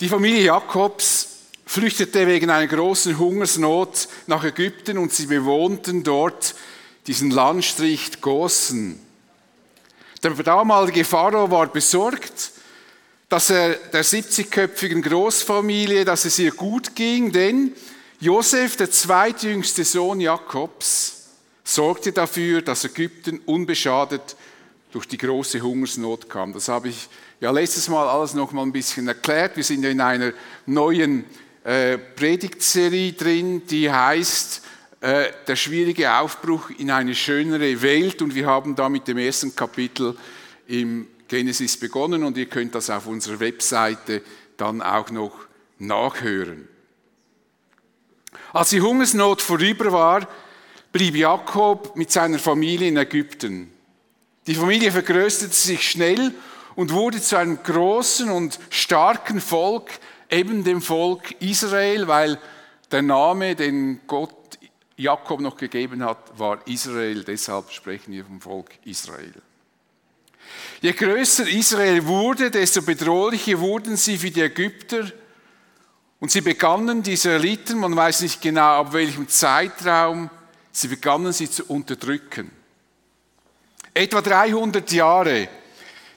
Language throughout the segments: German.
Die Familie Jakobs flüchtete wegen einer großen Hungersnot nach Ägypten und sie bewohnten dort diesen Landstrich Gosen. Der damalige Pharao war besorgt, dass er der 70-köpfigen Großfamilie, dass es ihr gut ging, denn Josef, der zweitjüngste Sohn Jakobs, sorgte dafür, dass Ägypten unbeschadet durch die große Hungersnot kam. Das habe ich ja letztes Mal alles noch mal ein bisschen erklärt. Wir sind in einer neuen äh, Predigtserie drin, die heißt äh, der schwierige Aufbruch in eine schönere Welt und wir haben da mit dem ersten Kapitel im Genesis begonnen und ihr könnt das auf unserer Webseite dann auch noch nachhören. Als die Hungersnot vorüber war, blieb Jakob mit seiner Familie in Ägypten. Die Familie vergrößerte sich schnell und wurde zu einem großen und starken Volk, eben dem Volk Israel, weil der Name, den Gott Jakob noch gegeben hat, war Israel. Deshalb sprechen wir vom Volk Israel. Je größer Israel wurde, desto bedrohlicher wurden sie für die Ägypter. Und sie begannen, die Israeliten, man weiß nicht genau ab welchem Zeitraum, sie begannen sie zu unterdrücken. Etwa 300 Jahre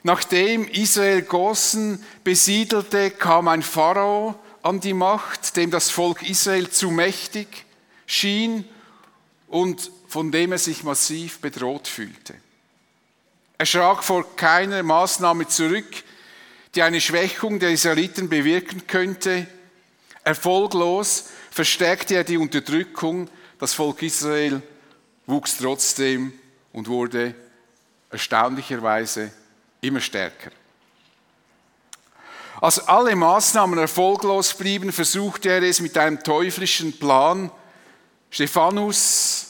nachdem Israel Gossen besiedelte, kam ein Pharao an die Macht, dem das Volk Israel zu mächtig schien und von dem er sich massiv bedroht fühlte. Er schrak vor keiner Maßnahme zurück, die eine Schwächung der Israeliten bewirken könnte. Erfolglos verstärkte er die Unterdrückung. Das Volk Israel wuchs trotzdem und wurde erstaunlicherweise immer stärker. Als alle Maßnahmen erfolglos blieben, versuchte er es mit einem teuflischen Plan. Stephanus,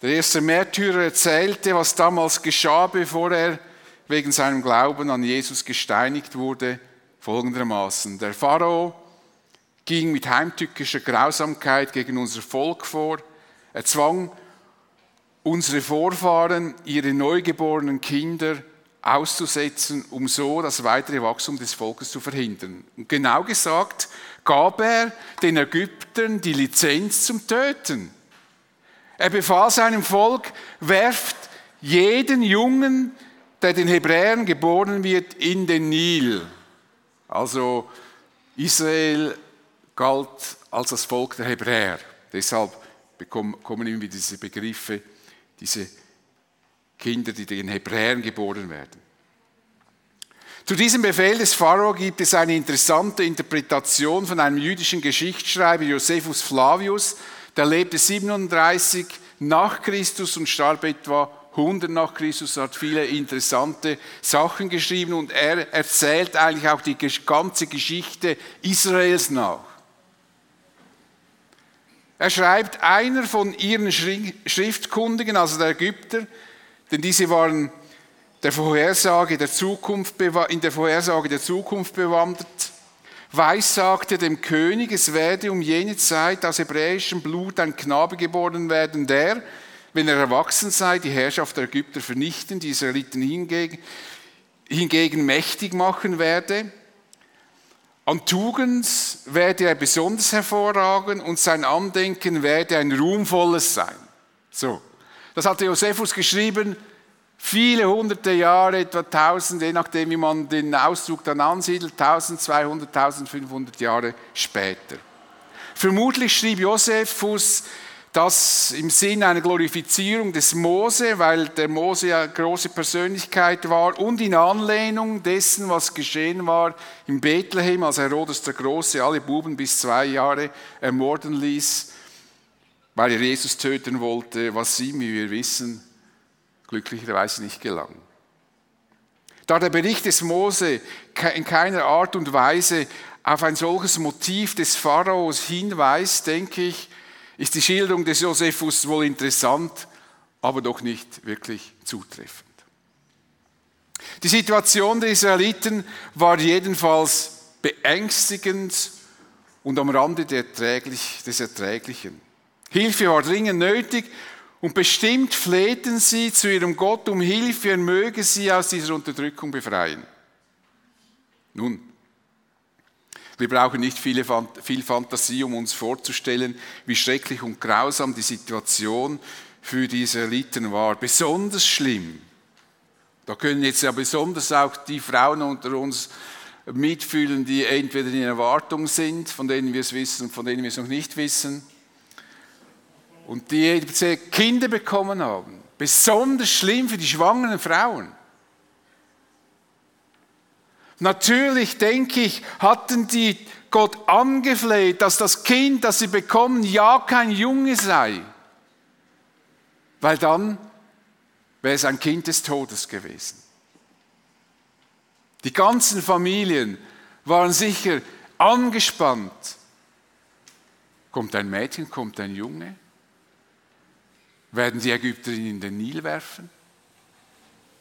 der erste Märtyrer erzählte, was damals geschah, bevor er wegen seinem Glauben an Jesus gesteinigt wurde, folgendermaßen. Der Pharao ging mit heimtückischer Grausamkeit gegen unser Volk vor. Er zwang unsere Vorfahren, ihre neugeborenen Kinder auszusetzen, um so das weitere Wachstum des Volkes zu verhindern. Und genau gesagt gab er den Ägyptern die Lizenz zum Töten. Er befahl seinem Volk, werft jeden Jungen, der den Hebräern geboren wird, in den Nil. Also Israel galt als das Volk der Hebräer. Deshalb kommen immer diese Begriffe, diese Kinder, die den Hebräern geboren werden. Zu diesem Befehl des Pharao gibt es eine interessante Interpretation von einem jüdischen Geschichtsschreiber, Josephus Flavius, der lebte 37 nach Christus und starb etwa 100 nach Christus, hat viele interessante Sachen geschrieben und er erzählt eigentlich auch die ganze Geschichte Israels nach. Er schreibt, einer von ihren Schriftkundigen, also der Ägypter, denn diese waren der Vorhersage der Zukunft, in der Vorhersage der Zukunft bewandert, weissagte dem König, es werde um jene Zeit aus hebräischem Blut ein Knabe geboren werden, der, wenn er erwachsen sei, die Herrschaft der Ägypter vernichten, die Israeliten hingegen, hingegen mächtig machen werde. An Tugend werde er besonders hervorragen und sein Andenken werde ein ruhmvolles sein. So. Das hatte Josephus geschrieben, viele hunderte Jahre, etwa tausend, je nachdem, wie man den Ausdruck dann ansiedelt, 1200, 1500 Jahre später. Vermutlich schrieb Josephus das im Sinn einer Glorifizierung des Mose, weil der Mose ja große Persönlichkeit war und in Anlehnung dessen, was geschehen war in Bethlehem, als Herodes der Große alle Buben bis zwei Jahre ermorden ließ weil er Jesus töten wollte, was ihm, wie wir wissen, glücklicherweise nicht gelang. Da der Bericht des Mose in keiner Art und Weise auf ein solches Motiv des Pharaos hinweist, denke ich, ist die Schilderung des Josephus wohl interessant, aber doch nicht wirklich zutreffend. Die Situation der Israeliten war jedenfalls beängstigend und am Rande des Erträglichen. Hilfe war dringend nötig und bestimmt flehten sie zu ihrem Gott um Hilfe, er möge sie aus dieser Unterdrückung befreien. Nun, Wir brauchen nicht viel Fantasie, um uns vorzustellen, wie schrecklich und grausam die Situation für die Israeliten war. Besonders schlimm. Da können jetzt ja besonders auch die Frauen unter uns mitfühlen, die entweder in Erwartung sind, von denen wir es wissen, von denen wir es noch nicht wissen, und die Kinder bekommen haben. Besonders schlimm für die schwangeren Frauen. Natürlich, denke ich, hatten die Gott angefleht, dass das Kind, das sie bekommen, ja kein Junge sei. Weil dann wäre es ein Kind des Todes gewesen. Die ganzen Familien waren sicher angespannt. Kommt ein Mädchen, kommt ein Junge? Werden die Ägypter ihn in den Nil werfen?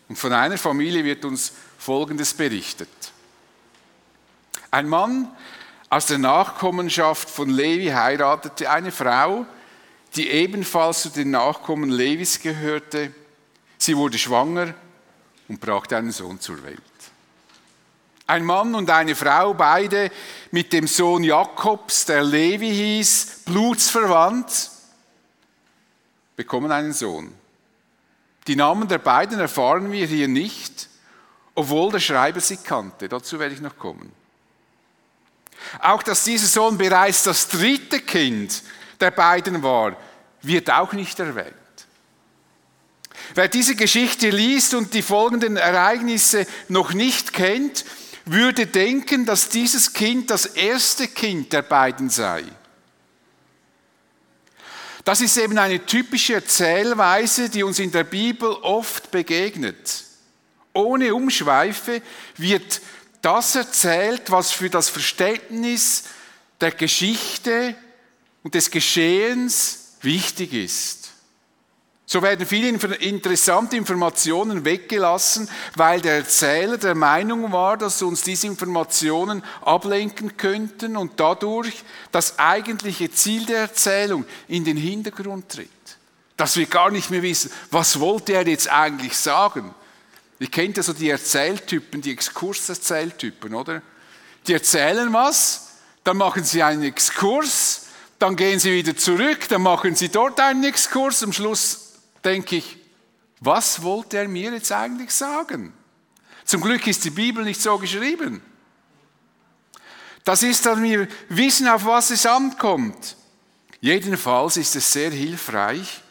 Und von einer Familie wird uns Folgendes berichtet. Ein Mann aus der Nachkommenschaft von Levi heiratete eine Frau, die ebenfalls zu den Nachkommen Levis gehörte. Sie wurde schwanger und brachte einen Sohn zur Welt. Ein Mann und eine Frau, beide mit dem Sohn Jakobs, der Levi hieß, blutsverwandt, bekommen einen Sohn. Die Namen der beiden erfahren wir hier nicht, obwohl der Schreiber sie kannte. Dazu werde ich noch kommen. Auch dass dieser Sohn bereits das dritte Kind der beiden war, wird auch nicht erwähnt. Wer diese Geschichte liest und die folgenden Ereignisse noch nicht kennt, würde denken, dass dieses Kind das erste Kind der beiden sei. Das ist eben eine typische Erzählweise, die uns in der Bibel oft begegnet. Ohne Umschweife wird das erzählt, was für das Verständnis der Geschichte und des Geschehens wichtig ist. So werden viele interessante Informationen weggelassen, weil der Erzähler der Meinung war, dass uns diese Informationen ablenken könnten und dadurch das eigentliche Ziel der Erzählung in den Hintergrund tritt. Dass wir gar nicht mehr wissen, was wollte er jetzt eigentlich sagen. Ihr kennt ja so die Erzähltypen, die Exkurserzähltypen, oder? Die erzählen was, dann machen sie einen Exkurs, dann gehen sie wieder zurück, dann machen sie dort einen Exkurs, am Schluss denke ich, was wollte er mir jetzt eigentlich sagen? Zum Glück ist die Bibel nicht so geschrieben. Das ist, dass wir wissen, auf was es ankommt. Jedenfalls ist es sehr hilfreich,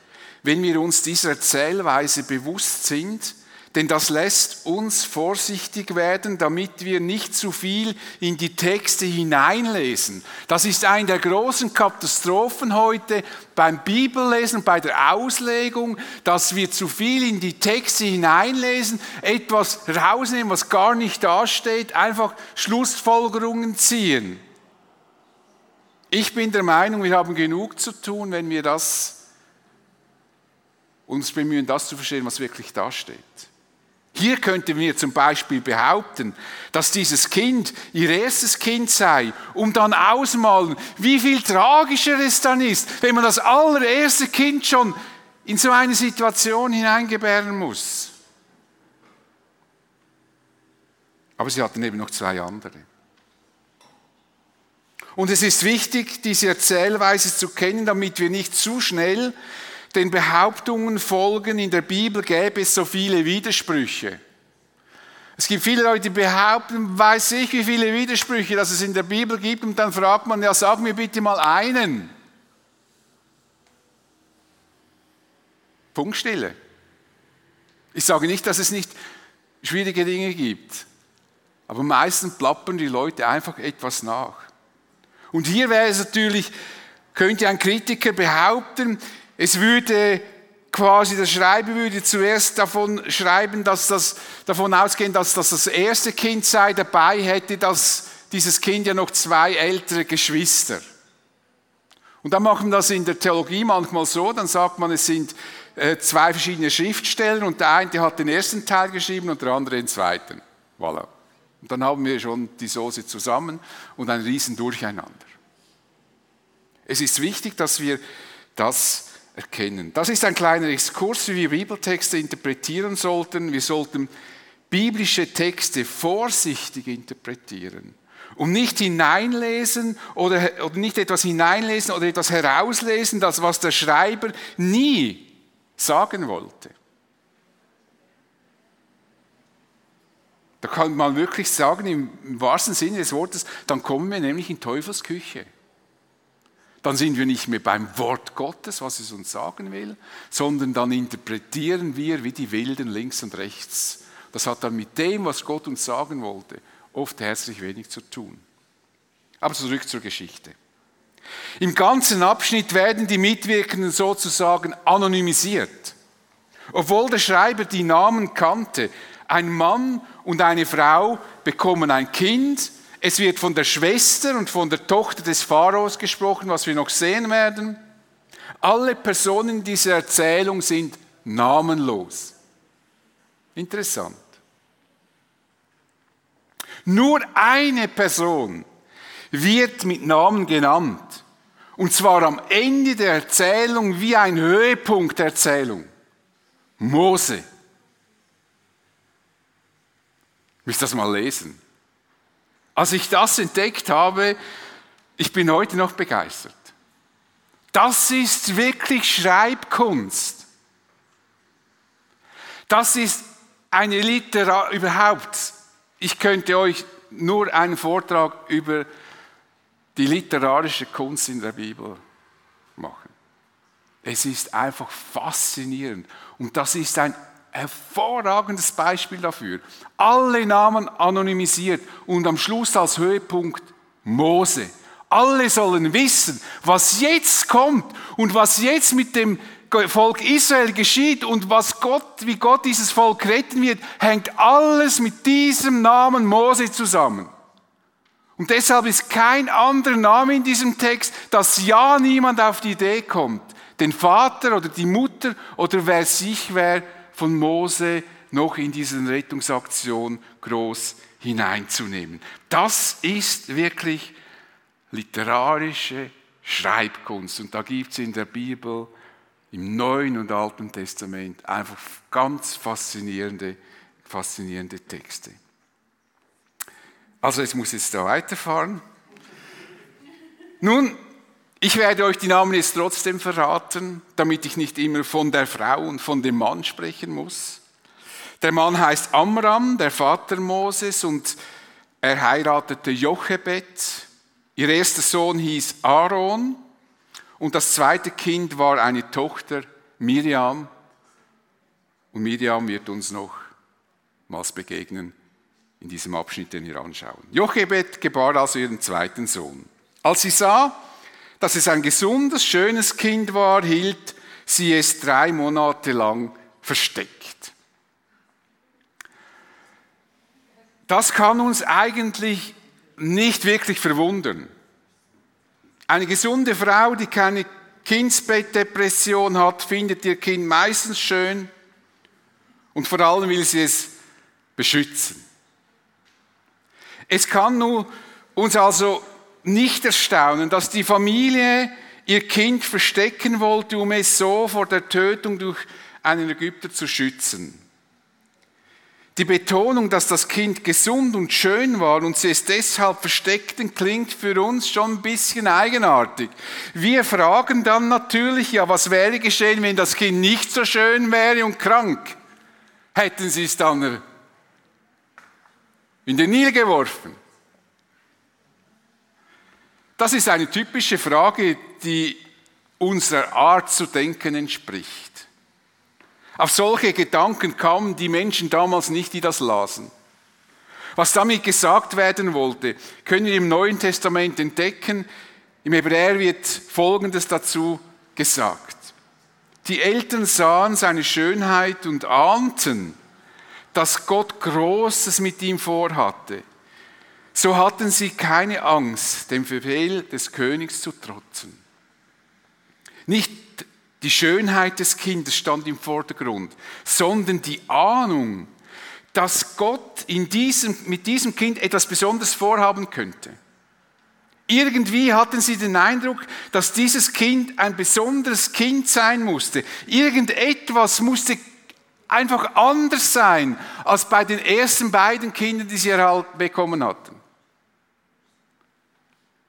wenn wir uns dieser Erzählweise bewusst sind, denn das lässt uns vorsichtig werden, damit wir nicht zu viel in die Texte hineinlesen. Das ist eine der großen Katastrophen heute beim Bibellesen, bei der Auslegung, dass wir zu viel in die Texte hineinlesen, etwas rausnehmen, was gar nicht dasteht, einfach Schlussfolgerungen ziehen. Ich bin der Meinung, wir haben genug zu tun, wenn wir das uns bemühen, das zu verstehen, was wirklich dasteht. Hier könnten wir zum Beispiel behaupten, dass dieses Kind ihr erstes Kind sei, um dann ausmalen, wie viel tragischer es dann ist, wenn man das allererste Kind schon in so eine Situation hineingebären muss. Aber sie hatten eben noch zwei andere. Und es ist wichtig, diese Erzählweise zu kennen, damit wir nicht zu schnell den Behauptungen folgen, in der Bibel gäbe es so viele Widersprüche. Es gibt viele Leute, die behaupten, weiß ich, wie viele Widersprüche dass es in der Bibel gibt, und dann fragt man, ja, sag mir bitte mal einen. Punktstille. Ich sage nicht, dass es nicht schwierige Dinge gibt, aber meistens plappern die Leute einfach etwas nach. Und hier wäre es natürlich, könnte ein Kritiker behaupten, es würde quasi, der Schreiber würde zuerst davon schreiben, dass das, davon ausgehen, dass das das erste Kind sei, dabei hätte das, dieses Kind ja noch zwei ältere Geschwister. Und dann machen wir das in der Theologie manchmal so, dann sagt man, es sind äh, zwei verschiedene Schriftsteller und der eine hat den ersten Teil geschrieben und der andere den zweiten. Voilà. Und dann haben wir schon die Soße zusammen und ein riesen Durcheinander. Es ist wichtig, dass wir das erkennen. Das ist ein kleiner Exkurs, wie wir Bibeltexte interpretieren sollten. Wir sollten biblische Texte vorsichtig interpretieren Und nicht hineinlesen oder, oder nicht etwas hineinlesen oder etwas herauslesen, das was der Schreiber nie sagen wollte. Da kann man wirklich sagen, im wahrsten Sinne des Wortes, dann kommen wir nämlich in Teufelsküche. Dann sind wir nicht mehr beim Wort Gottes, was es uns sagen will, sondern dann interpretieren wir wie die Wilden links und rechts. Das hat dann mit dem, was Gott uns sagen wollte, oft herzlich wenig zu tun. Aber zurück zur Geschichte. Im ganzen Abschnitt werden die Mitwirkenden sozusagen anonymisiert. Obwohl der Schreiber die Namen kannte, ein Mann und eine Frau bekommen ein Kind. Es wird von der Schwester und von der Tochter des Pharaos gesprochen, was wir noch sehen werden. Alle Personen dieser Erzählung sind namenlos. Interessant. Nur eine Person wird mit Namen genannt. Und zwar am Ende der Erzählung wie ein Höhepunkt der Erzählung. Mose. Ich das mal lesen. Als ich das entdeckt habe, ich bin heute noch begeistert. Das ist wirklich Schreibkunst. Das ist eine Literar überhaupt. Ich könnte euch nur einen Vortrag über die literarische Kunst in der Bibel machen. Es ist einfach faszinierend. Und das ist ein hervorragendes Beispiel dafür. Alle Namen anonymisiert und am Schluss als Höhepunkt Mose. Alle sollen wissen, was jetzt kommt und was jetzt mit dem Volk Israel geschieht und was Gott, wie Gott dieses Volk retten wird, hängt alles mit diesem Namen Mose zusammen. Und deshalb ist kein anderer Name in diesem Text, dass ja niemand auf die Idee kommt, den Vater oder die Mutter oder wer sich wer von Mose noch in diese Rettungsaktion groß hineinzunehmen. Das ist wirklich literarische Schreibkunst. Und da gibt es in der Bibel, im Neuen und Alten Testament, einfach ganz faszinierende, faszinierende Texte. Also, es muss jetzt da weiterfahren. Nun, ich werde euch die Namen jetzt trotzdem verraten, damit ich nicht immer von der Frau und von dem Mann sprechen muss. Der Mann heißt Amram, der Vater Moses, und er heiratete Jochebed. Ihr erster Sohn hieß Aaron und das zweite Kind war eine Tochter Miriam. Und Miriam wird uns nochmals begegnen in diesem Abschnitt, den wir anschauen. Jochebed gebar also ihren zweiten Sohn. Als sie sah, dass es ein gesundes, schönes Kind war, hielt sie es drei Monate lang versteckt. Das kann uns eigentlich nicht wirklich verwundern. Eine gesunde Frau, die keine Kindsbettdepression hat, findet ihr Kind meistens schön und vor allem will sie es beschützen. Es kann nur uns also nicht erstaunen, dass die Familie ihr Kind verstecken wollte, um es so vor der Tötung durch einen Ägypter zu schützen. Die Betonung, dass das Kind gesund und schön war und sie es deshalb versteckten, klingt für uns schon ein bisschen eigenartig. Wir fragen dann natürlich, ja, was wäre geschehen, wenn das Kind nicht so schön wäre und krank? Hätten sie es dann in den Nil geworfen? Das ist eine typische Frage, die unserer Art zu denken entspricht. Auf solche Gedanken kamen die Menschen damals nicht, die das lasen. Was damit gesagt werden wollte, können wir im Neuen Testament entdecken. Im Hebräer wird Folgendes dazu gesagt. Die Eltern sahen seine Schönheit und ahnten, dass Gott Großes mit ihm vorhatte. So hatten sie keine Angst, dem Befehl des Königs zu trotzen. Nicht die Schönheit des Kindes stand im Vordergrund, sondern die Ahnung, dass Gott in diesem, mit diesem Kind etwas Besonderes vorhaben könnte. Irgendwie hatten sie den Eindruck, dass dieses Kind ein besonderes Kind sein musste. Irgendetwas musste einfach anders sein als bei den ersten beiden Kindern, die sie bekommen hatten.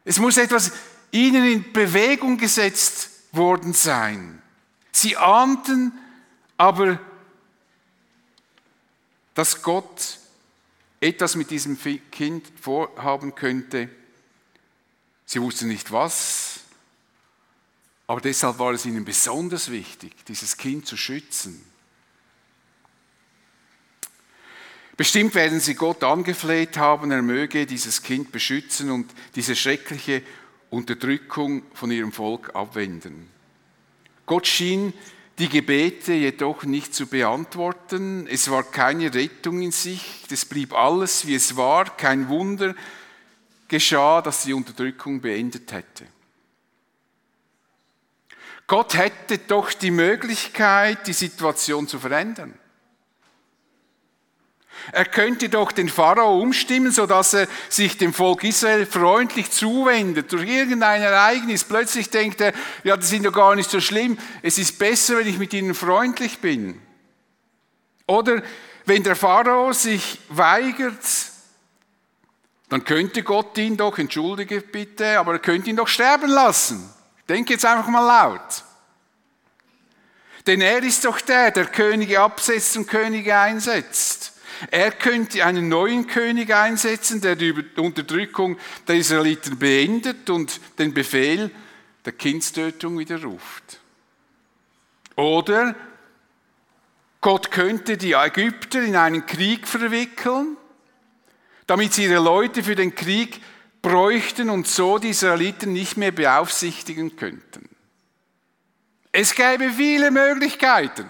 Es muss etwas ihnen in Bewegung gesetzt worden sein. Sie ahnten aber, dass Gott etwas mit diesem Kind vorhaben könnte. Sie wussten nicht was, aber deshalb war es ihnen besonders wichtig, dieses Kind zu schützen. Bestimmt werden sie Gott angefleht haben, er möge dieses Kind beschützen und diese schreckliche Unterdrückung von ihrem Volk abwenden. Gott schien die Gebete jedoch nicht zu beantworten. Es war keine Rettung in sich. Es blieb alles, wie es war. Kein Wunder geschah, das die Unterdrückung beendet hätte. Gott hätte doch die Möglichkeit, die Situation zu verändern. Er könnte doch den Pharao umstimmen, sodass er sich dem Volk Israel freundlich zuwendet. Durch irgendein Ereignis plötzlich denkt er, ja, das sind doch gar nicht so schlimm. Es ist besser, wenn ich mit ihnen freundlich bin. Oder wenn der Pharao sich weigert, dann könnte Gott ihn doch, entschuldige bitte, aber er könnte ihn doch sterben lassen. Denke jetzt einfach mal laut. Denn er ist doch der, der Könige absetzt und Könige einsetzt. Er könnte einen neuen König einsetzen, der die Unterdrückung der Israeliten beendet und den Befehl der Kindstötung widerruft. Oder Gott könnte die Ägypter in einen Krieg verwickeln, damit sie ihre Leute für den Krieg bräuchten und so die Israeliten nicht mehr beaufsichtigen könnten. Es gäbe viele Möglichkeiten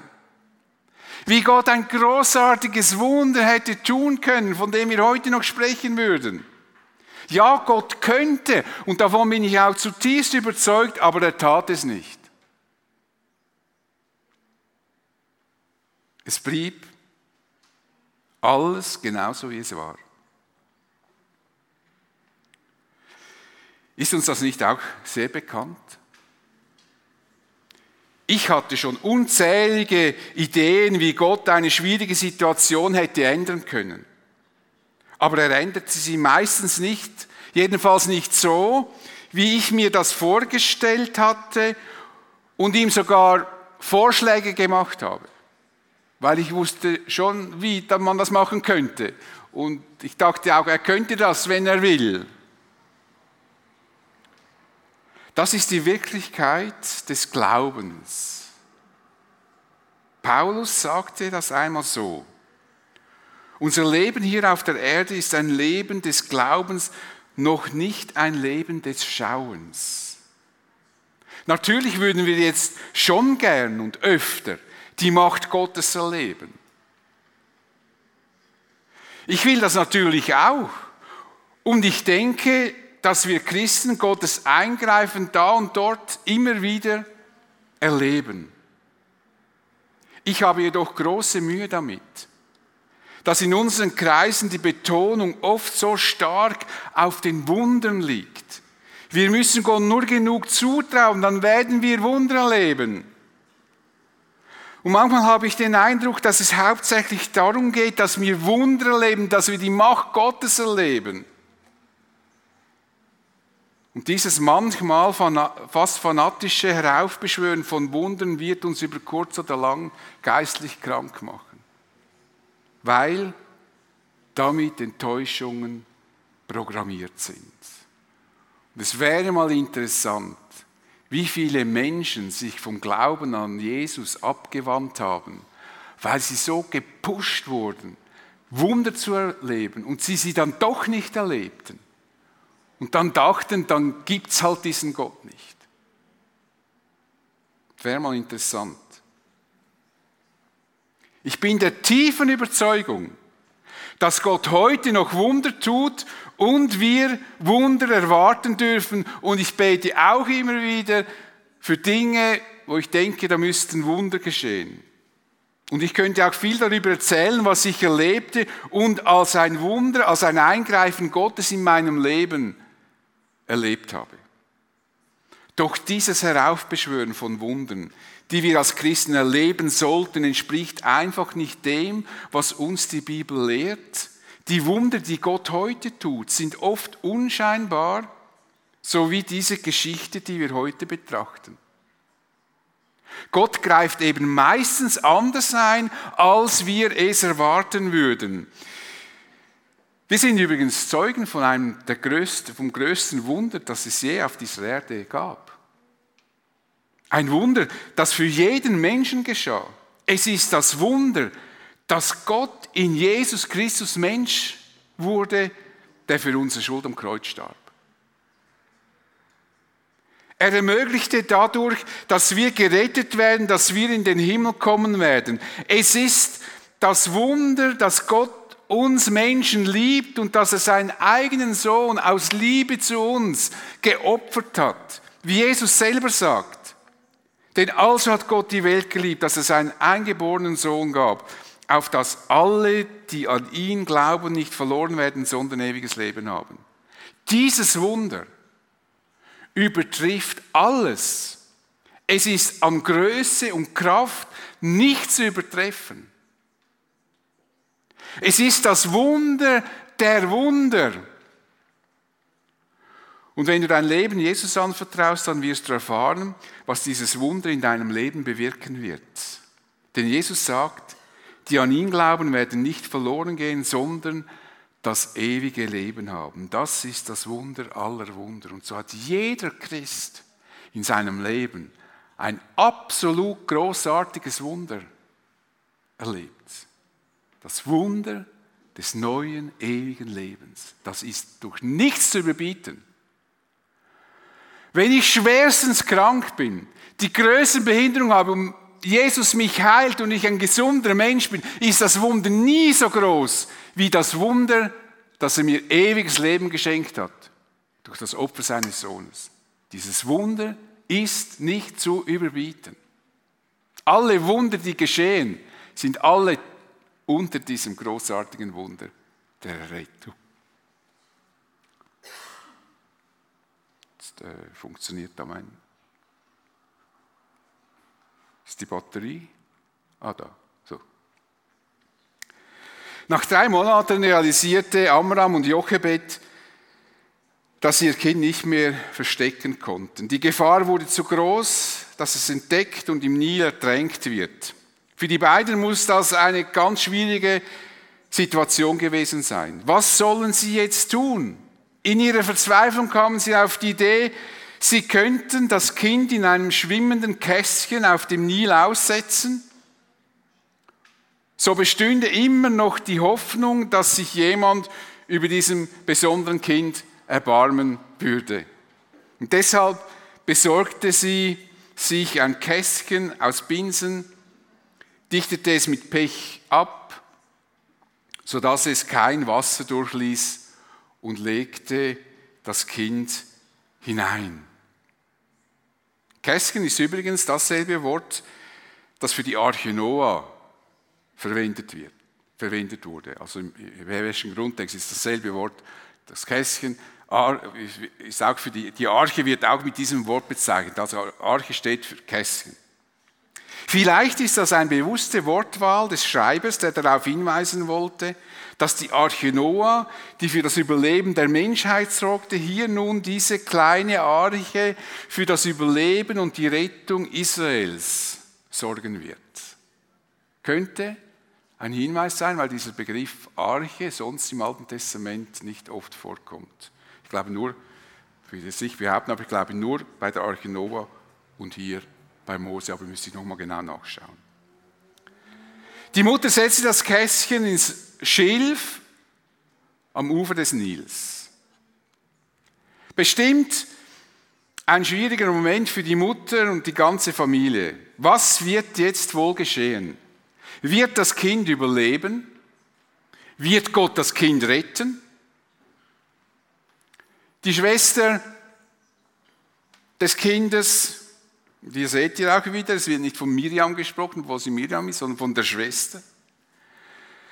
wie Gott ein großartiges Wunder hätte tun können, von dem wir heute noch sprechen würden. Ja, Gott könnte, und davon bin ich auch zutiefst überzeugt, aber er tat es nicht. Es blieb alles genauso, wie es war. Ist uns das nicht auch sehr bekannt? Ich hatte schon unzählige Ideen, wie Gott eine schwierige Situation hätte ändern können. Aber er änderte sie meistens nicht, jedenfalls nicht so, wie ich mir das vorgestellt hatte und ihm sogar Vorschläge gemacht habe. Weil ich wusste schon, wie man das machen könnte. Und ich dachte auch, er könnte das, wenn er will. Das ist die Wirklichkeit des Glaubens. Paulus sagte das einmal so. Unser Leben hier auf der Erde ist ein Leben des Glaubens, noch nicht ein Leben des Schauens. Natürlich würden wir jetzt schon gern und öfter die Macht Gottes erleben. Ich will das natürlich auch. Und ich denke, dass wir Christen Gottes Eingreifen da und dort immer wieder erleben. Ich habe jedoch große Mühe damit, dass in unseren Kreisen die Betonung oft so stark auf den Wundern liegt. Wir müssen Gott nur genug zutrauen, dann werden wir Wunder erleben. Und manchmal habe ich den Eindruck, dass es hauptsächlich darum geht, dass wir Wunder erleben, dass wir die Macht Gottes erleben. Und dieses manchmal fast fanatische Heraufbeschwören von Wundern wird uns über kurz oder lang geistlich krank machen, weil damit Enttäuschungen programmiert sind. Und es wäre mal interessant, wie viele Menschen sich vom Glauben an Jesus abgewandt haben, weil sie so gepusht wurden, Wunder zu erleben und sie sie dann doch nicht erlebten und dann dachten, dann gibt es halt diesen Gott nicht. Wäre mal interessant. Ich bin der tiefen Überzeugung, dass Gott heute noch Wunder tut und wir Wunder erwarten dürfen. Und ich bete auch immer wieder für Dinge, wo ich denke, da müssten Wunder geschehen. Und ich könnte auch viel darüber erzählen, was ich erlebte und als ein Wunder, als ein Eingreifen Gottes in meinem Leben erlebt habe. Doch dieses Heraufbeschwören von Wundern, die wir als Christen erleben sollten, entspricht einfach nicht dem, was uns die Bibel lehrt. Die Wunder, die Gott heute tut, sind oft unscheinbar, so wie diese Geschichte, die wir heute betrachten. Gott greift eben meistens anders ein, als wir es erwarten würden. Wir sind übrigens Zeugen von einem der größten, vom größten Wunder, das es je auf dieser Erde gab. Ein Wunder, das für jeden Menschen geschah. Es ist das Wunder, dass Gott in Jesus Christus Mensch wurde, der für unsere Schuld am Kreuz starb. Er ermöglichte dadurch, dass wir gerettet werden, dass wir in den Himmel kommen werden. Es ist das Wunder, dass Gott uns Menschen liebt und dass er seinen eigenen Sohn aus Liebe zu uns geopfert hat, wie Jesus selber sagt. Denn also hat Gott die Welt geliebt, dass er seinen eingeborenen Sohn gab, auf dass alle, die an ihn glauben, nicht verloren werden, sondern ewiges Leben haben. Dieses Wunder übertrifft alles. Es ist an Größe und Kraft nicht zu übertreffen. Es ist das Wunder der Wunder. Und wenn du dein Leben Jesus anvertraust, dann wirst du erfahren, was dieses Wunder in deinem Leben bewirken wird. Denn Jesus sagt, die an ihn glauben, werden nicht verloren gehen, sondern das ewige Leben haben. Das ist das Wunder aller Wunder. Und so hat jeder Christ in seinem Leben ein absolut großartiges Wunder erlebt. Das Wunder des neuen, ewigen Lebens. Das ist durch nichts zu überbieten. Wenn ich schwerstens krank bin, die größte Behinderung habe und Jesus mich heilt und ich ein gesunder Mensch bin, ist das Wunder nie so groß wie das Wunder, dass er mir ewiges Leben geschenkt hat durch das Opfer seines Sohnes. Dieses Wunder ist nicht zu überbieten. Alle Wunder, die geschehen, sind alle unter diesem großartigen Wunder der Errettung. Jetzt äh, funktioniert da mein. Ist die Batterie? Ah, da. Nach drei Monaten realisierte Amram und Jochebed, dass sie ihr Kind nicht mehr verstecken konnten. Die Gefahr wurde zu groß, dass es entdeckt und im Nil ertränkt wird. Für die beiden muss das eine ganz schwierige Situation gewesen sein. Was sollen sie jetzt tun? In ihrer Verzweiflung kamen sie auf die Idee, sie könnten das Kind in einem schwimmenden Kästchen auf dem Nil aussetzen so bestünde immer noch die Hoffnung, dass sich jemand über diesem besonderen Kind erbarmen würde. Und deshalb besorgte sie sich ein Kästchen aus Binsen, dichtete es mit Pech ab, sodass es kein Wasser durchließ und legte das Kind hinein. Kästchen ist übrigens dasselbe Wort, das für die Arche Noah verwendet wird, verwendet wurde. Also im hebräischen Grundtext ist dasselbe Wort, das Kästchen, ist auch für die, die Arche wird auch mit diesem Wort bezeichnet. Also Arche steht für Kästchen. Vielleicht ist das eine bewusste Wortwahl des Schreibers, der darauf hinweisen wollte, dass die Arche Noah, die für das Überleben der Menschheit sorgte, hier nun diese kleine Arche für das Überleben und die Rettung Israels sorgen wird. Könnte ein Hinweis sein, weil dieser Begriff Arche sonst im Alten Testament nicht oft vorkommt. Ich glaube nur, ich will es nicht behaupten, aber ich glaube nur bei der Arche Noah und hier bei Mose, aber müsste ich nochmal genau nachschauen. Die Mutter setzte das Kästchen ins Schilf am Ufer des Nils. Bestimmt ein schwieriger Moment für die Mutter und die ganze Familie. Was wird jetzt wohl geschehen? Wird das Kind überleben? Wird Gott das Kind retten? Die Schwester des Kindes, die seht ihr auch wieder, es wird nicht von Miriam gesprochen, wo sie Miriam ist, sondern von der Schwester,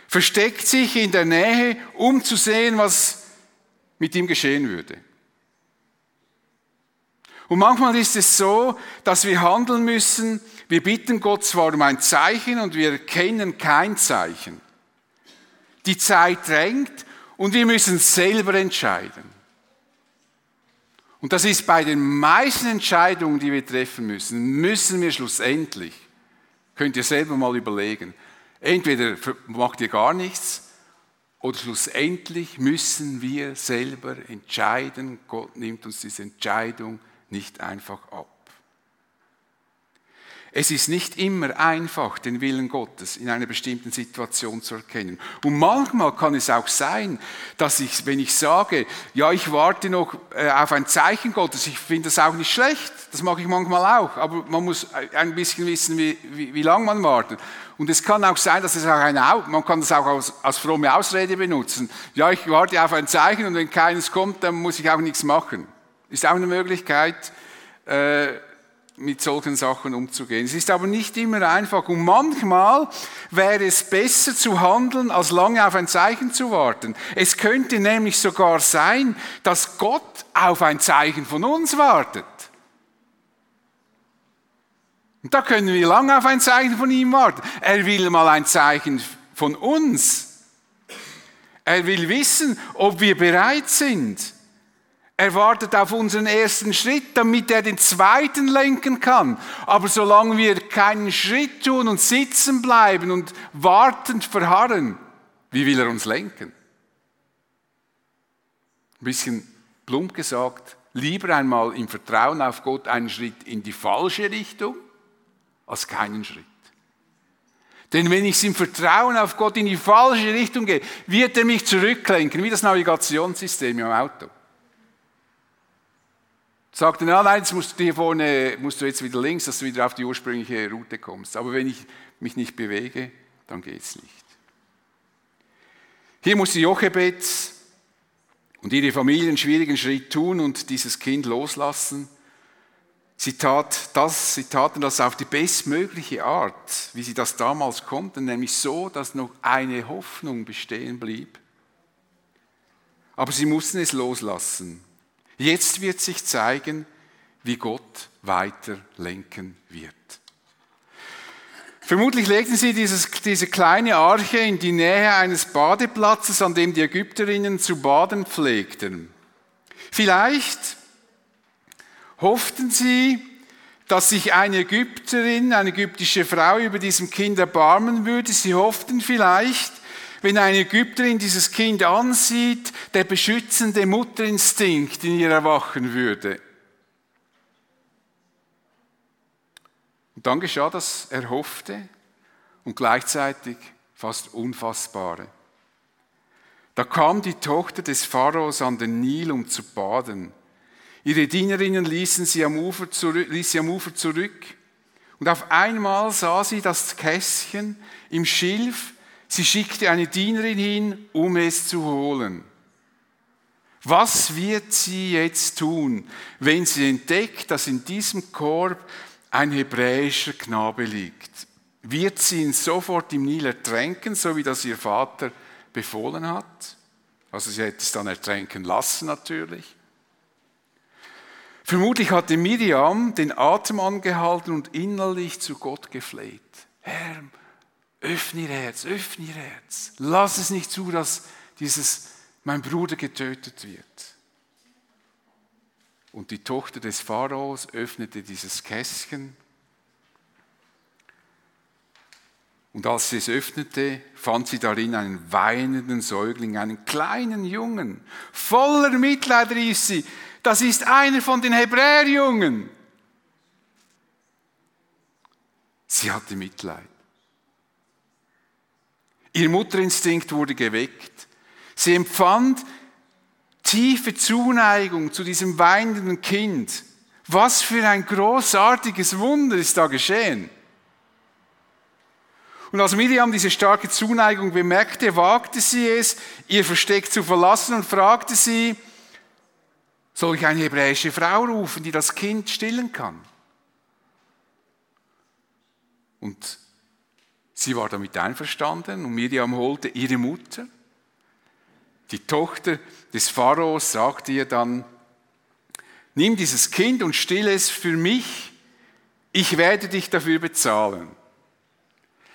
versteckt sich in der Nähe, um zu sehen, was mit ihm geschehen würde. Und manchmal ist es so, dass wir handeln müssen. Wir bitten Gott zwar um ein Zeichen und wir erkennen kein Zeichen. Die Zeit drängt und wir müssen selber entscheiden. Und das ist bei den meisten Entscheidungen, die wir treffen müssen, müssen wir schlussendlich, könnt ihr selber mal überlegen, entweder macht ihr gar nichts oder schlussendlich müssen wir selber entscheiden. Gott nimmt uns diese Entscheidung nicht einfach ab. Es ist nicht immer einfach, den Willen Gottes in einer bestimmten Situation zu erkennen. Und manchmal kann es auch sein, dass ich, wenn ich sage, ja, ich warte noch äh, auf ein Zeichen Gottes, ich finde das auch nicht schlecht, das mache ich manchmal auch, aber man muss ein bisschen wissen, wie, wie, wie lange man wartet. Und es kann auch sein, dass es auch eine, man kann das auch als, als fromme Ausrede benutzen. Ja, ich warte auf ein Zeichen und wenn keines kommt, dann muss ich auch nichts machen. Ist auch eine Möglichkeit, äh, mit solchen Sachen umzugehen. Es ist aber nicht immer einfach und manchmal wäre es besser zu handeln, als lange auf ein Zeichen zu warten. Es könnte nämlich sogar sein, dass Gott auf ein Zeichen von uns wartet. Und da können wir lange auf ein Zeichen von ihm warten. Er will mal ein Zeichen von uns. Er will wissen, ob wir bereit sind. Er wartet auf unseren ersten Schritt, damit er den zweiten lenken kann. Aber solange wir keinen Schritt tun und sitzen bleiben und wartend verharren, wie will er uns lenken? Ein bisschen plump gesagt, lieber einmal im Vertrauen auf Gott einen Schritt in die falsche Richtung, als keinen Schritt. Denn wenn ich im Vertrauen auf Gott in die falsche Richtung gehe, wird er mich zurücklenken, wie das Navigationssystem im Auto. Sagt er, nein, jetzt musst du hier vorne, musst du jetzt wieder links, dass du wieder auf die ursprüngliche Route kommst. Aber wenn ich mich nicht bewege, dann geht es nicht. Hier musste Jochebed und ihre Familie einen schwierigen Schritt tun und dieses Kind loslassen. Sie, tat das, sie taten das auf die bestmögliche Art, wie sie das damals konnten, nämlich so, dass noch eine Hoffnung bestehen blieb. Aber sie mussten es loslassen. Jetzt wird sich zeigen, wie Gott weiter lenken wird. Vermutlich legten sie dieses, diese kleine Arche in die Nähe eines Badeplatzes, an dem die Ägypterinnen zu baden pflegten. Vielleicht hofften sie, dass sich eine Ägypterin, eine ägyptische Frau über diesem Kind erbarmen würde. Sie hofften vielleicht, wenn eine Ägypterin dieses Kind ansieht, der beschützende Mutterinstinkt in ihr erwachen würde. Und dann geschah das Erhoffte und gleichzeitig fast Unfassbare. Da kam die Tochter des Pharaos an den Nil, um zu baden. Ihre Dienerinnen ließen sie am Ufer zurück, ließ sie am Ufer zurück. Und auf einmal sah sie das Kästchen im Schilf Sie schickte eine Dienerin hin, um es zu holen. Was wird sie jetzt tun, wenn sie entdeckt, dass in diesem Korb ein hebräischer Knabe liegt? Wird sie ihn sofort im Nil ertränken, so wie das ihr Vater befohlen hat? Also sie hätte es dann ertränken lassen natürlich. Vermutlich hatte Miriam den Atem angehalten und innerlich zu Gott gefleht. Herr, Öffne ihr Herz, öffne ihr Herz. Lass es nicht zu, dass dieses, mein Bruder getötet wird. Und die Tochter des Pharaos öffnete dieses Kästchen. Und als sie es öffnete, fand sie darin einen weinenden Säugling, einen kleinen Jungen. Voller Mitleid rief sie, das ist einer von den Hebräerjungen. Sie hatte Mitleid. Ihr Mutterinstinkt wurde geweckt. Sie empfand tiefe Zuneigung zu diesem weinenden Kind. Was für ein großartiges Wunder ist da geschehen. Und als Miriam diese starke Zuneigung bemerkte, wagte sie es, ihr Versteck zu verlassen und fragte sie, soll ich eine hebräische Frau rufen, die das Kind stillen kann? Und Sie war damit einverstanden und Miriam holte ihre Mutter. Die Tochter des Pharaos sagte ihr dann, nimm dieses Kind und stille es für mich, ich werde dich dafür bezahlen.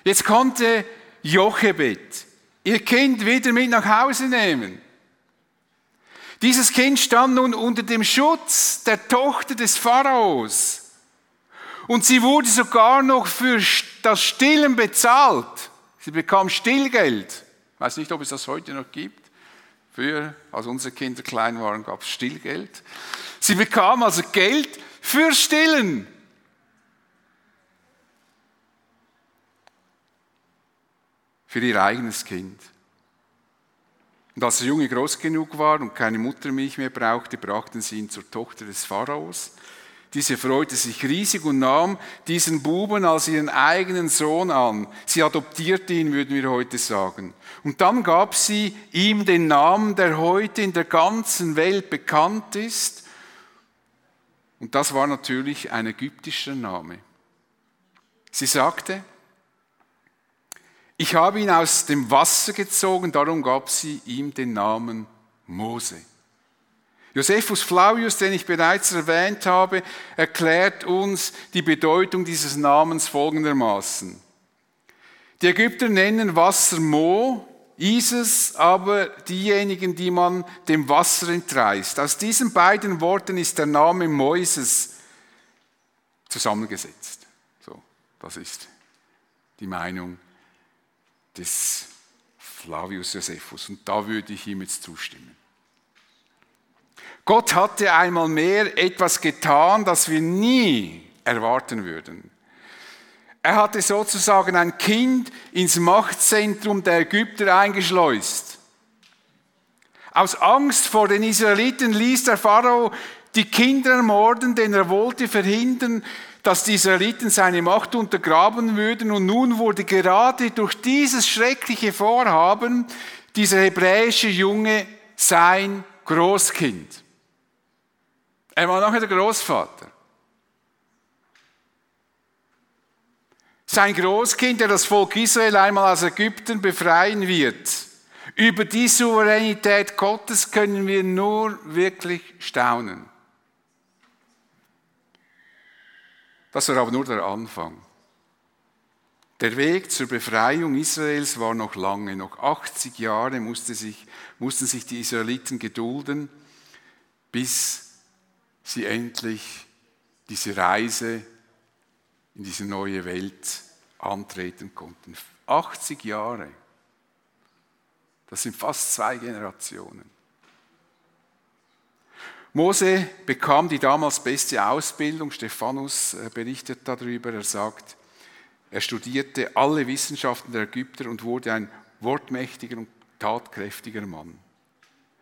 Jetzt konnte Jochebed ihr Kind wieder mit nach Hause nehmen. Dieses Kind stand nun unter dem Schutz der Tochter des Pharaos. Und sie wurde sogar noch für das Stillen bezahlt. Sie bekam Stillgeld. Ich weiß nicht, ob es das heute noch gibt. Früher, als unsere Kinder klein waren, gab es Stillgeld. Sie bekam also Geld für Stillen. Für ihr eigenes Kind. Und als der Junge groß genug war und keine Muttermilch mehr brauchte, brachten sie ihn zur Tochter des Pharaos. Diese freute sich riesig und nahm diesen Buben als ihren eigenen Sohn an. Sie adoptierte ihn, würden wir heute sagen. Und dann gab sie ihm den Namen, der heute in der ganzen Welt bekannt ist. Und das war natürlich ein ägyptischer Name. Sie sagte, ich habe ihn aus dem Wasser gezogen, darum gab sie ihm den Namen Mose. Josephus Flavius, den ich bereits erwähnt habe, erklärt uns die Bedeutung dieses Namens folgendermaßen. Die Ägypter nennen Wasser Mo, Isis aber diejenigen, die man dem Wasser entreißt. Aus diesen beiden Worten ist der Name Moises zusammengesetzt. So, das ist die Meinung des Flavius Josephus. Und da würde ich ihm jetzt zustimmen. Gott hatte einmal mehr etwas getan, das wir nie erwarten würden. Er hatte sozusagen ein Kind ins Machtzentrum der Ägypter eingeschleust. Aus Angst vor den Israeliten ließ der Pharao die Kinder ermorden, denn er wollte verhindern, dass die Israeliten seine Macht untergraben würden. Und nun wurde gerade durch dieses schreckliche Vorhaben dieser hebräische Junge sein Großkind. Er war nachher der Großvater. Sein Großkind, der das Volk Israel einmal aus Ägypten befreien wird. Über die Souveränität Gottes können wir nur wirklich staunen. Das war aber nur der Anfang. Der Weg zur Befreiung Israels war noch lange. Noch 80 Jahre musste sich, mussten sich die Israeliten gedulden, bis sie endlich diese Reise in diese neue Welt antreten konnten. 80 Jahre. Das sind fast zwei Generationen. Mose bekam die damals beste Ausbildung. Stephanus äh, berichtet darüber. Er sagt, er studierte alle Wissenschaften der Ägypter und wurde ein wortmächtiger und tatkräftiger Mann.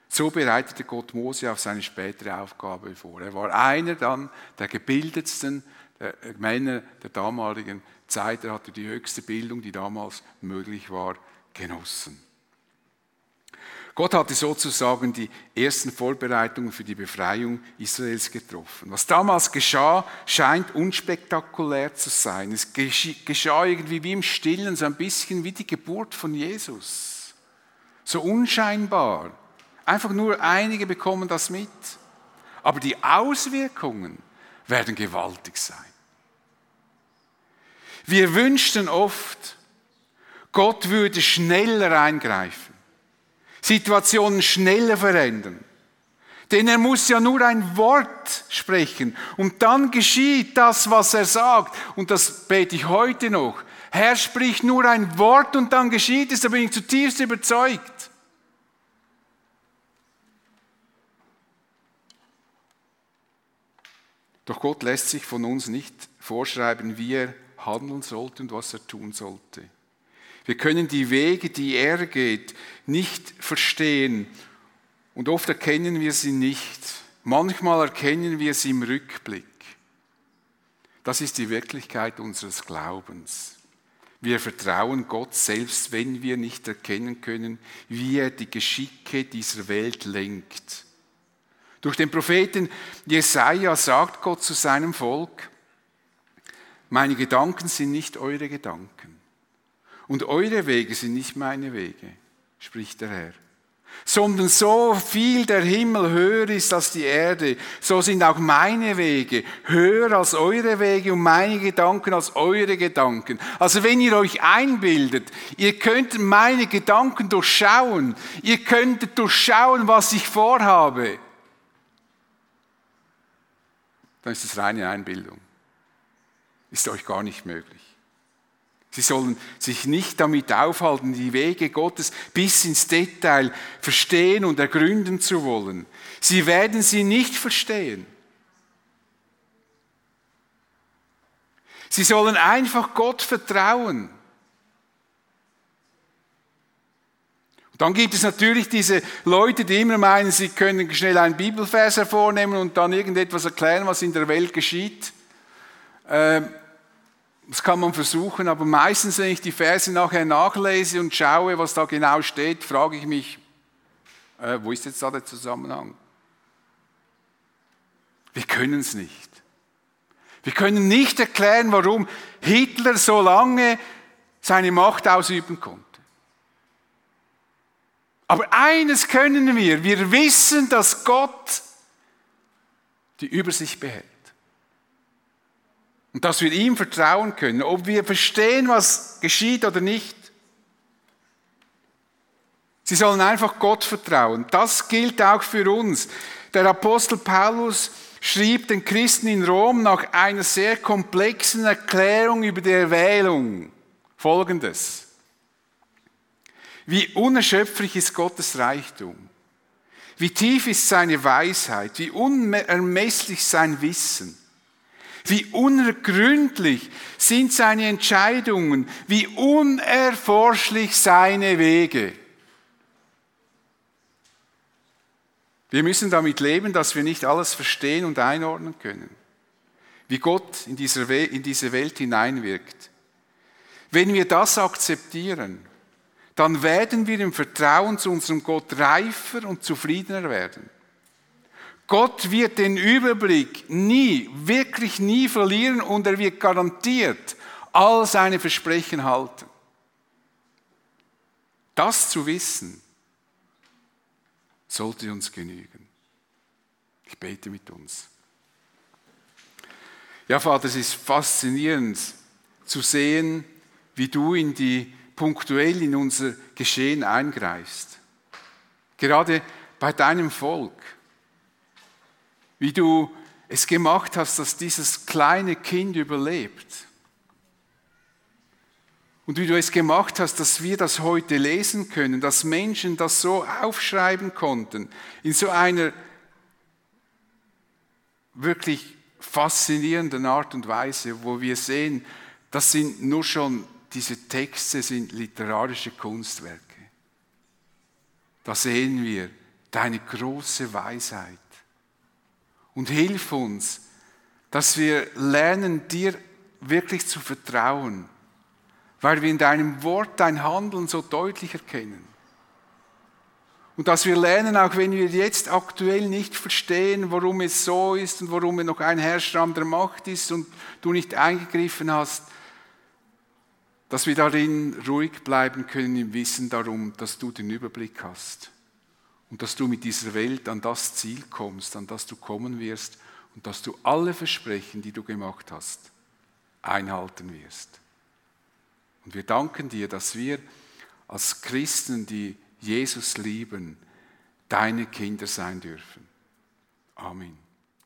So bereitete Gott Mose auf seine spätere Aufgabe vor. Er war einer dann der gebildetsten der Männer der damaligen Zeit. Er hatte die höchste Bildung, die damals möglich war, genossen. Gott hatte sozusagen die ersten Vorbereitungen für die Befreiung Israels getroffen. Was damals geschah, scheint unspektakulär zu sein. Es geschah irgendwie wie im Stillen, so ein bisschen wie die Geburt von Jesus. So unscheinbar. Einfach nur einige bekommen das mit. Aber die Auswirkungen werden gewaltig sein. Wir wünschten oft, Gott würde schneller eingreifen. Situationen schneller verändern. Denn er muss ja nur ein Wort sprechen und dann geschieht das, was er sagt. Und das bete ich heute noch. Herr spricht nur ein Wort und dann geschieht es, da bin ich zutiefst überzeugt. Doch Gott lässt sich von uns nicht vorschreiben, wie er handeln sollte und was er tun sollte. Wir können die Wege, die er geht, nicht verstehen und oft erkennen wir sie nicht. Manchmal erkennen wir sie im Rückblick. Das ist die Wirklichkeit unseres Glaubens. Wir vertrauen Gott, selbst wenn wir nicht erkennen können, wie er die Geschicke dieser Welt lenkt. Durch den Propheten Jesaja sagt Gott zu seinem Volk: Meine Gedanken sind nicht eure Gedanken und eure Wege sind nicht meine Wege, spricht der Herr. sondern so viel der Himmel höher ist als die Erde, so sind auch meine Wege höher als eure Wege und meine Gedanken als eure Gedanken. Also wenn ihr euch einbildet, ihr könnt meine Gedanken durchschauen, ihr könntet durchschauen, was ich vorhabe, dann ist es reine Einbildung. Ist euch gar nicht möglich. Sie sollen sich nicht damit aufhalten, die Wege Gottes bis ins Detail verstehen und ergründen zu wollen. Sie werden sie nicht verstehen. Sie sollen einfach Gott vertrauen. Dann gibt es natürlich diese Leute, die immer meinen, sie können schnell einen Bibelvers hervornehmen und dann irgendetwas erklären, was in der Welt geschieht. Ähm, das kann man versuchen, aber meistens, wenn ich die Verse nachher nachlese und schaue, was da genau steht, frage ich mich, äh, wo ist jetzt da der Zusammenhang? Wir können es nicht. Wir können nicht erklären, warum Hitler so lange seine Macht ausüben konnte. Aber eines können wir, wir wissen, dass Gott die Übersicht behält. Und dass wir ihm vertrauen können, ob wir verstehen, was geschieht oder nicht. Sie sollen einfach Gott vertrauen. Das gilt auch für uns. Der Apostel Paulus schrieb den Christen in Rom nach einer sehr komplexen Erklärung über die Erwählung folgendes. Wie unerschöpflich ist Gottes Reichtum? Wie tief ist seine Weisheit? Wie unermesslich sein Wissen? Wie unergründlich sind seine Entscheidungen, wie unerforschlich seine Wege. Wir müssen damit leben, dass wir nicht alles verstehen und einordnen können, wie Gott in, diese Welt hineinwirkt. Wenn wir das akzeptieren, dann werden wir im Vertrauen zu unserem Gott reifer und zufriedener werden. Gott wird den Überblick nie, wirklich nie verlieren und er wird garantiert all seine Versprechen halten. Das zu wissen, sollte uns genügen. Ich bete mit uns. Ja, Vater, es ist faszinierend zu sehen, wie du in die punktuell in unser Geschehen eingreifst. Gerade bei deinem Volk wie du es gemacht hast, dass dieses kleine Kind überlebt. Und wie du es gemacht hast, dass wir das heute lesen können, dass Menschen das so aufschreiben konnten, in so einer wirklich faszinierenden Art und Weise, wo wir sehen, das sind nur schon, diese Texte sind literarische Kunstwerke. Da sehen wir deine große Weisheit und hilf uns, dass wir lernen, dir wirklich zu vertrauen, weil wir in deinem Wort dein Handeln so deutlich erkennen. Und dass wir lernen, auch wenn wir jetzt aktuell nicht verstehen, warum es so ist und warum noch ein Herrscher der Macht ist und du nicht eingegriffen hast, dass wir darin ruhig bleiben können im Wissen darum, dass du den Überblick hast und dass du mit dieser Welt an das Ziel kommst, an das du kommen wirst und dass du alle Versprechen, die du gemacht hast, einhalten wirst. Und wir danken dir, dass wir als Christen, die Jesus lieben, deine Kinder sein dürfen. Amen.